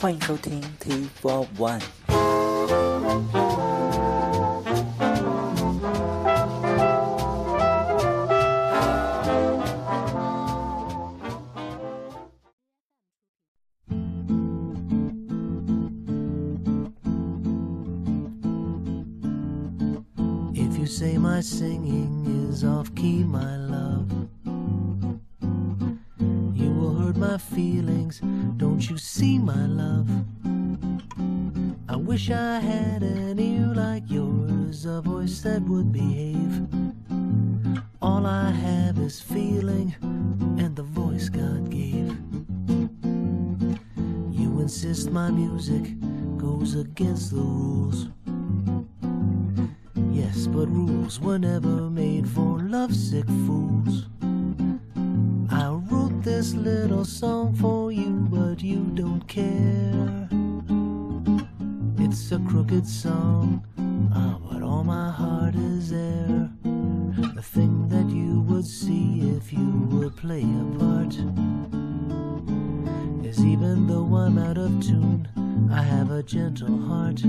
欢迎收听 T Four One。 Against the rules. Yes, but rules were never made for lovesick fools. I wrote this little song for you, but you don't care. It's a crooked song, ah, but all my heart is there. The thing that you would see if you would play a part is even though I'm out of tune, I have a gentle heart.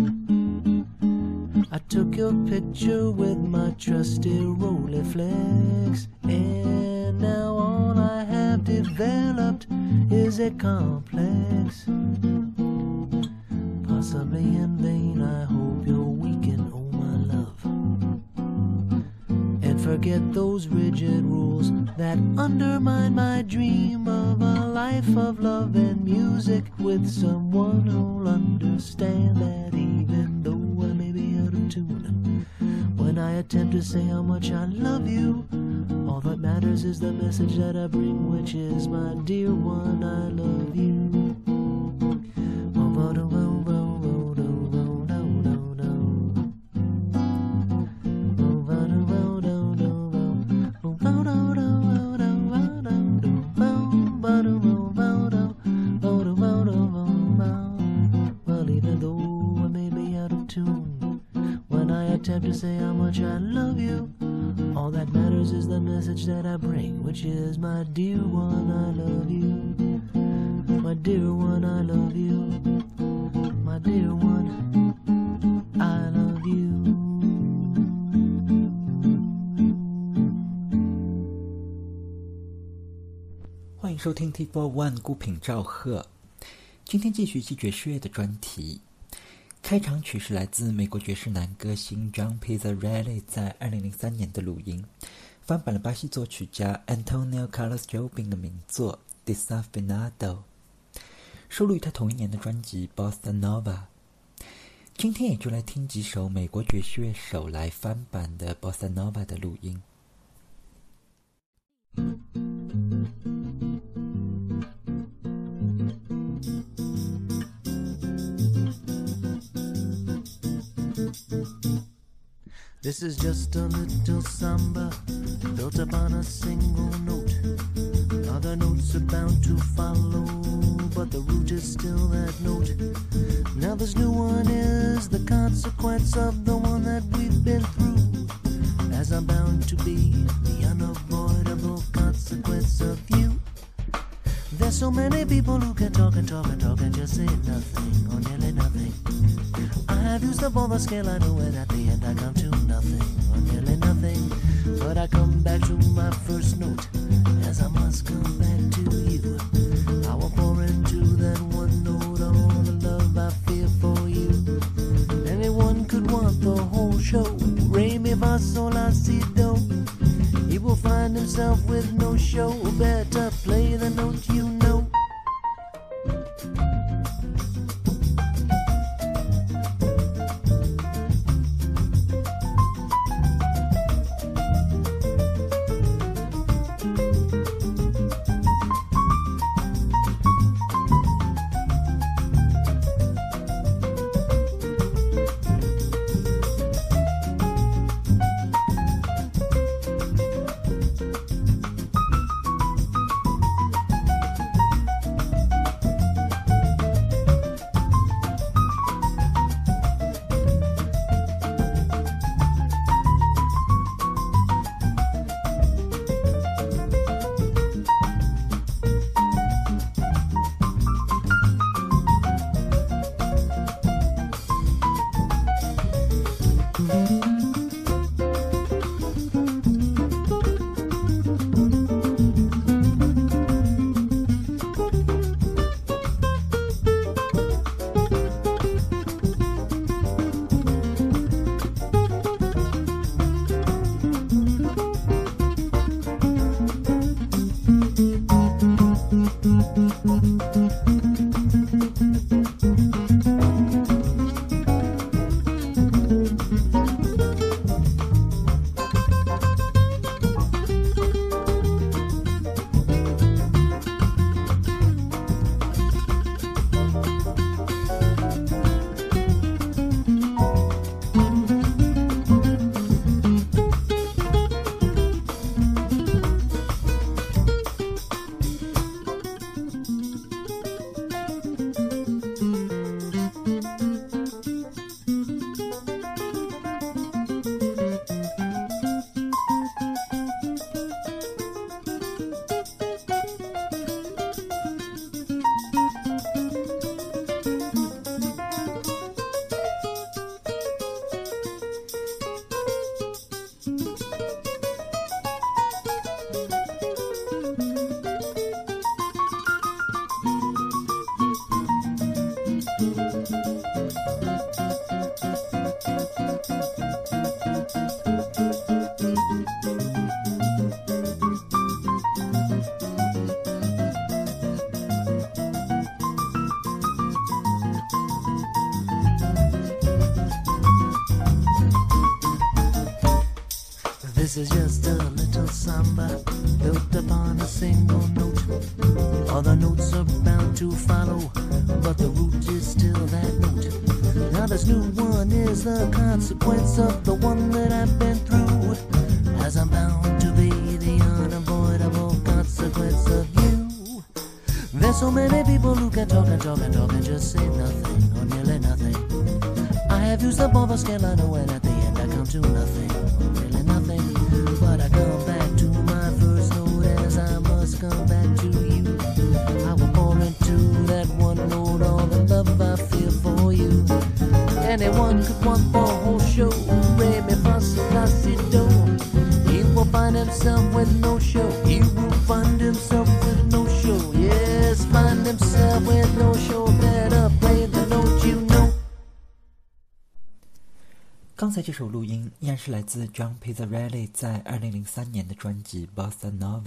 I took your picture with my trusty Rolleiflex, and now all I have developed is a complex. Possibly in vain, I hope you're weakened, oh my love. And forget those rigid that undermine my dream of a life of love and music with someone who'll understand that even though I may be out of tune, when I attempt to say how much I love you, all that matters is the message that I bring, which is my dear one, I love you. Attempt to say how much I love you, all that matters is the message that I bring, which is my dear one, I love you. My dear one, I love you. My dear one, I love you. 欢迎收听 T Four One 孤品赵赫。今天继续系爵士乐的专题。开场曲是来自美国爵士男歌星 John Pizzarelli 在2003年的录音，翻版了巴西作曲家 Antonio Carlos Jobim 的名作《Desafinado》，收录于他同一年的专辑《Bossa Nova》。今天也就来听几首美国爵士乐手来翻版的《Bossa Nova》的录音。This is just a little samba built upon a single note. Other notes are bound to follow, but the root is still that note. Now, this new one is the consequence of the one that we've been through. As I'm bound to be the unavoidable consequence of you. There's so many people who can talk and talk and talk and just say nothing or nearly nothing. I have used up all the scale I know, and at the end I come to nothing or nearly nothing. But I come back to my first note, as I must come back to you. I will pour into that one note all the love I feel for you. Anyone could want the whole show. Re mi fa sol la si. He will find himself with no show. Better to follow, but the root is still that note. Now this new one is the consequence of the one that I've been through. As I'm bound to be the unavoidable consequence of you. There's so many people who can talk and talk and talk and just say nothing or nearly nothing. I have used up all the scale I know, and at the end I come to nothing. One could want the whole show. Re mi fa sol la si do. He will find himself with no show. He will find himself with no show. Yes, find himself with no show. Better play the note you know. 刚才这首录音依然是来自 John Pizzarelli 在2003年的专辑《Bossa Nova》，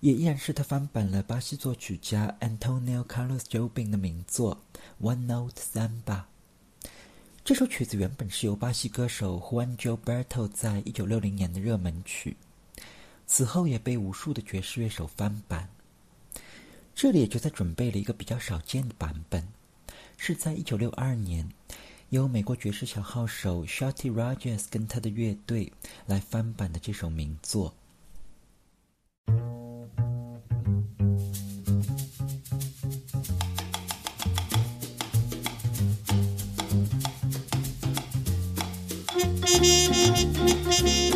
也依然是他翻版了巴西作曲家 Antonio Carlos Jobim 的名作《One Note Samba》。这首曲子原本是由巴西歌手 Juan Gilberto 在1960年的热门曲，此后也被无数的爵士乐手翻版。这里也就在准备了一个比较少见的版本，是在1962年。由美国爵士小号手 Shorty Rogers 跟他的乐队来翻版的这首名作。刚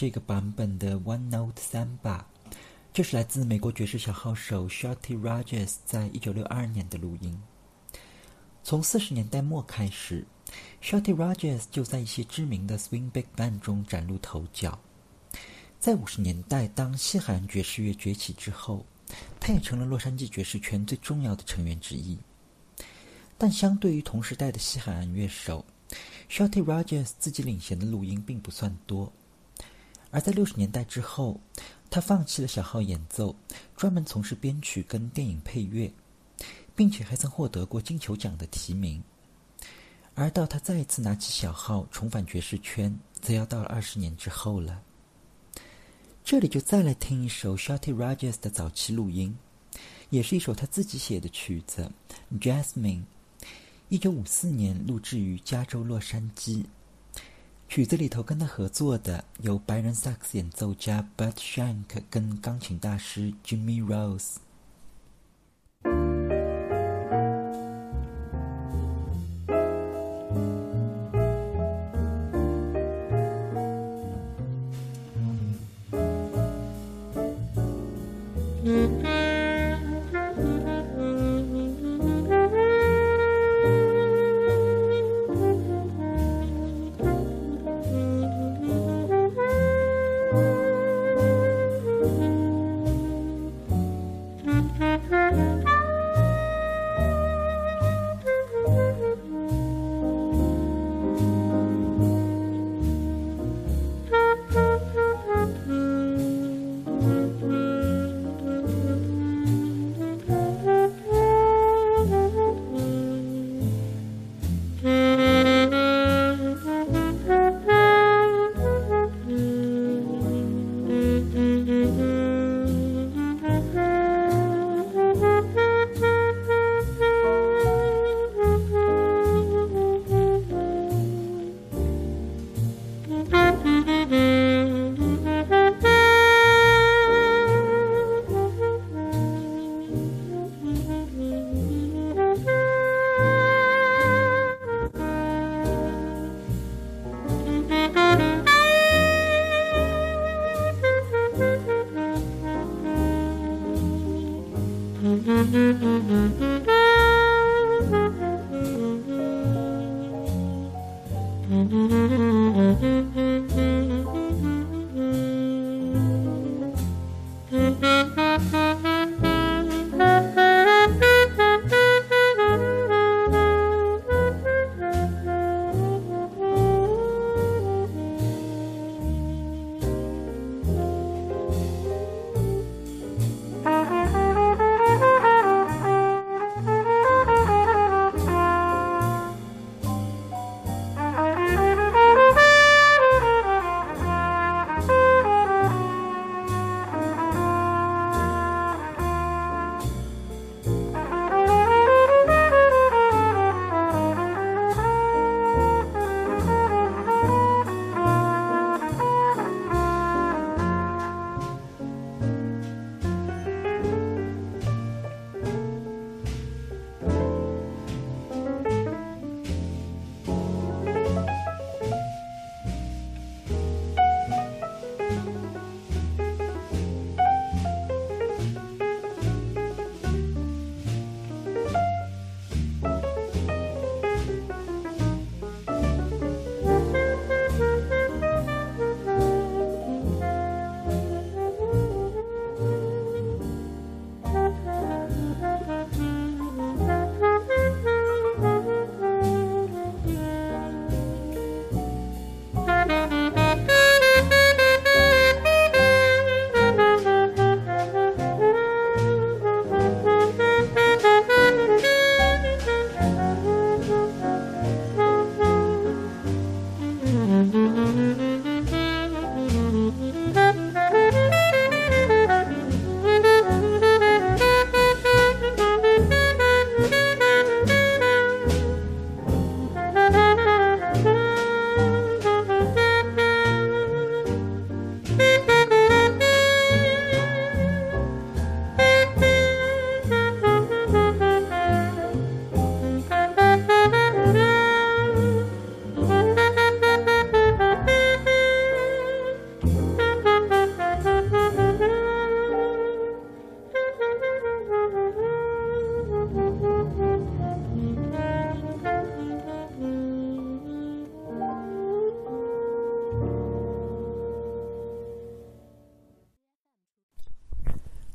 这个版本的 One Note Samba，就是来自美国爵士小号手 Shorty Rogers 在一九六二年的录音。从四十年代末开始，Shorty Rogers 就在一些知名的 Swing Big Band 中崭露头角。在五十年代，当西海岸爵士乐崛起之后，他也成了洛杉矶爵士圈最重要的成员之一。但相对于同时代的西海岸乐手，Shorty Rogers 自己领衔的录音并不算多，而在六十年代之后，他放弃了小号演奏，专门从事编曲跟电影配乐，并且还曾获得过金球奖的提名。而到他再一次拿起小号重返爵士圈，则要到了二十年之后了。这里就再来听一首 Shorty Rogers 的早期录音，也是一首他自己写的曲子《Jasmine》，一九五四年录制于加州洛杉矶。曲子里头跟他合作的有白人萨克斯演奏家 Bud Shank 跟钢琴大师 Jimmy Rose。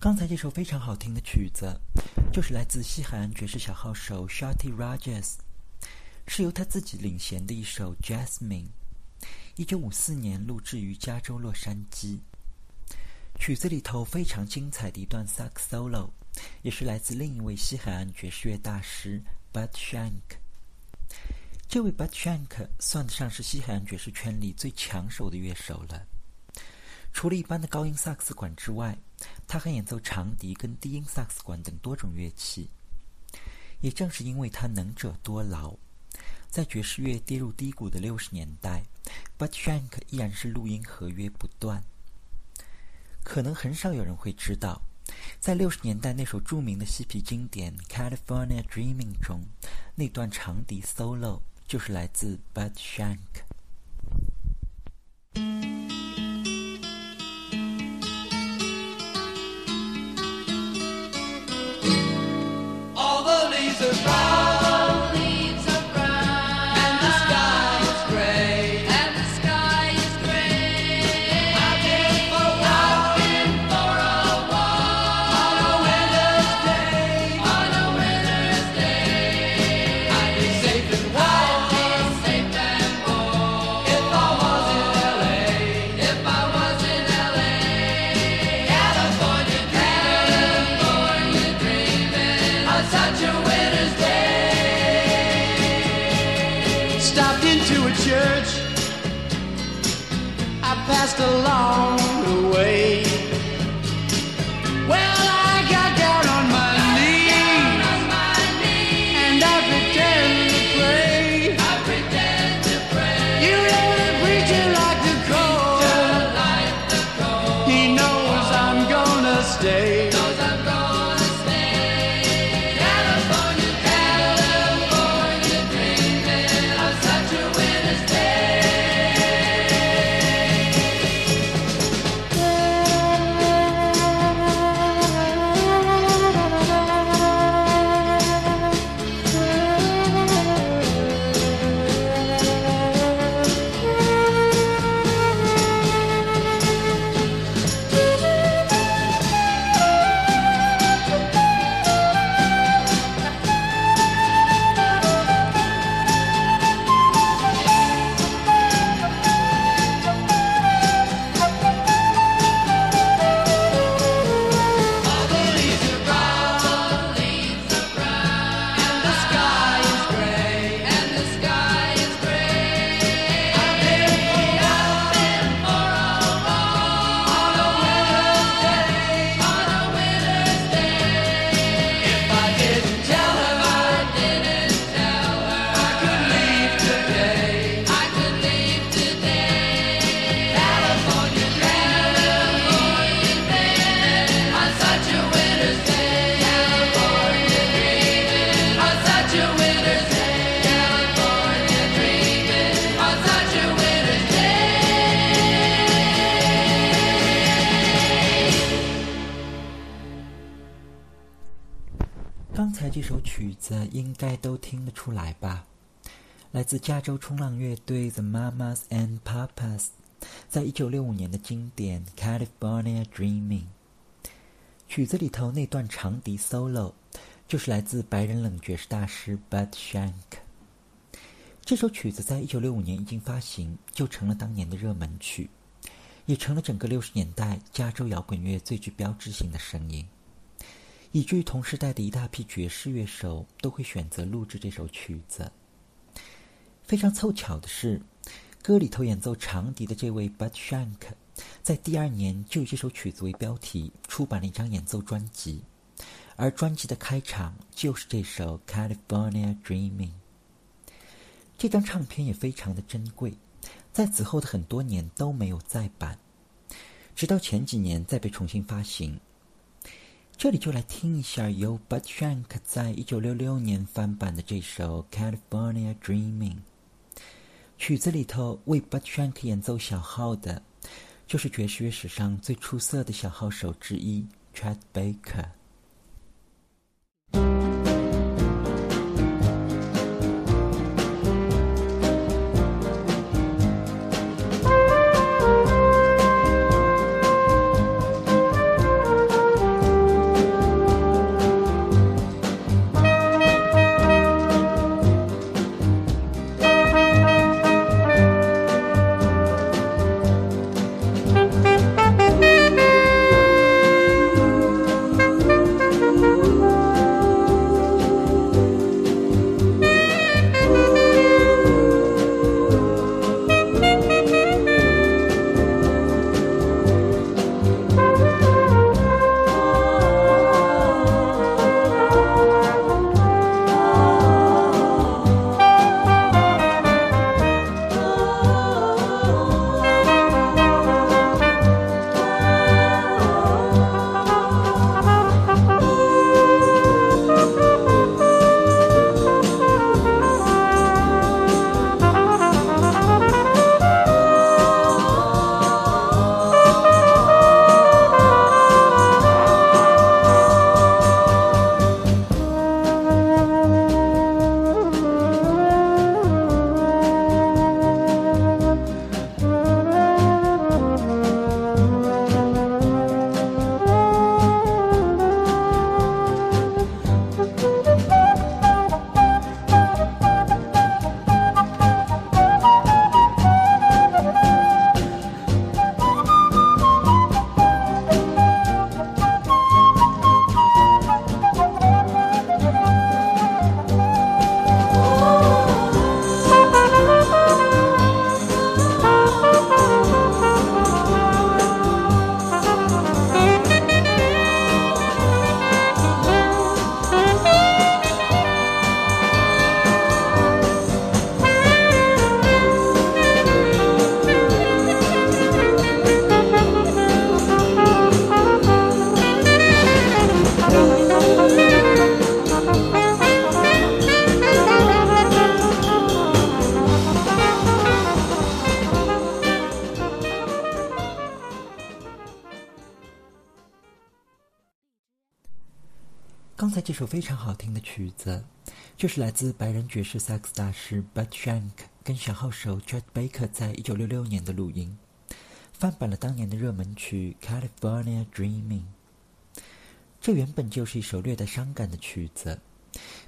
刚才这首非常好听的曲子，就是来自西海岸爵士小号手 Shorty Rogers，是由他自己领衔的一首 Jasmine，一九五四年录制于加州洛杉矶。曲子里头非常精彩的一段萨克斯 solo，也是来自另一位西海岸爵士乐大师 Bud Shank。这位 Bud Shank 算得上是西海岸爵士圈里最抢手的乐手了。除了一般的高音萨克斯管之外，他还演奏长笛跟低音萨克斯管等多种乐器。也正是因为他能者多劳，在爵士乐跌入低谷的六十年代，But Shank 依然是录音合约不断。可能很少有人会知道，在六十年代那首著名的嬉皮经典《California Dreaming》中，那段长笛 solo 就是来自 Bud Shank。刚才这首曲子应该都听得出来吧？来自加州冲浪乐队 The Mamas and Papas，在一九六五年的经典《California Dreaming》曲子里头那段长笛 solo，就是来自白人冷爵士大师 Bud Shank。这首曲子在一九六五年一经发行，就成了当年的热门曲，也成了整个六十年代加州摇滚乐最具标志性的声音。以至于同时代的一大批爵士乐手都会选择录制这首曲子。非常凑巧的是，歌里头演奏长笛的这位 Bud Shank，在第二年就以这首曲子为标题出版了一张演奏专辑，而专辑的开场就是这首《California Dreaming》。这张唱片也非常的珍贵，在此后的很多年都没有再版，直到前几年再被重新发行。这里就来听一下由 Bud Shank 在一九六六年翻版的这首《California Dreaming》。曲子里头为 Bud Shank 演奏小号的，就是爵士乐史上最出色的小号手之一 Chet Baker。才这首非常好听的曲子，就是来自白人爵士萨克斯大师 Bud Shank 跟小号手 Chet Baker 在一九六六年的录音，翻版了当年的热门曲《California Dreaming》。这原本就是一首略带伤感的曲子，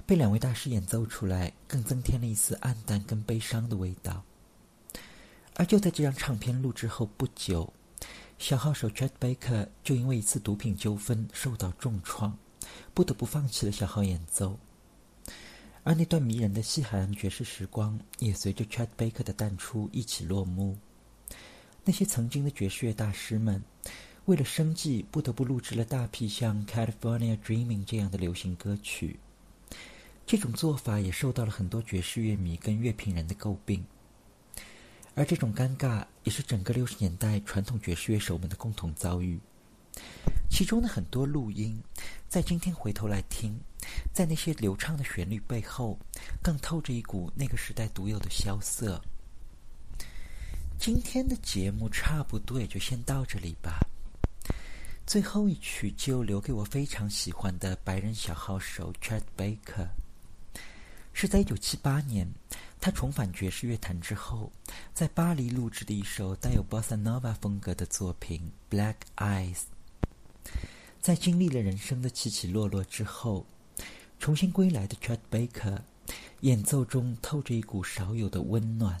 被两位大师演奏出来，更增添了一丝暗淡跟悲伤的味道。而就在这张唱片录制后不久，小号手 Chet Baker 就因为一次毒品纠纷受到重创。不得不放弃了小号演奏，而那段迷人的西海岸爵士时光也随着 Chet Baker 的淡出一起落幕。那些曾经的爵士乐大师们，为了生计不得不录制了大批像《California Dreaming》这样的流行歌曲。这种做法也受到了很多爵士乐迷跟乐评人的诟病。而这种尴尬也是整个六十年代传统爵士乐手们的共同遭遇。其中的很多录音，在今天回头来听，在那些流畅的旋律背后，更透着一股那个时代独有的萧瑟。今天的节目差不多也就先到这里吧。最后一曲就留给我非常喜欢的白人小号手 Chet Baker，是在一九七八年他重返爵士乐坛之后，在巴黎录制的一首带有 Bossa Nova 风格的作品《Black Eyes》。在经历了人生的起起落落之后，重新归来的 Chad Baker 演奏中透着一股少有的温暖。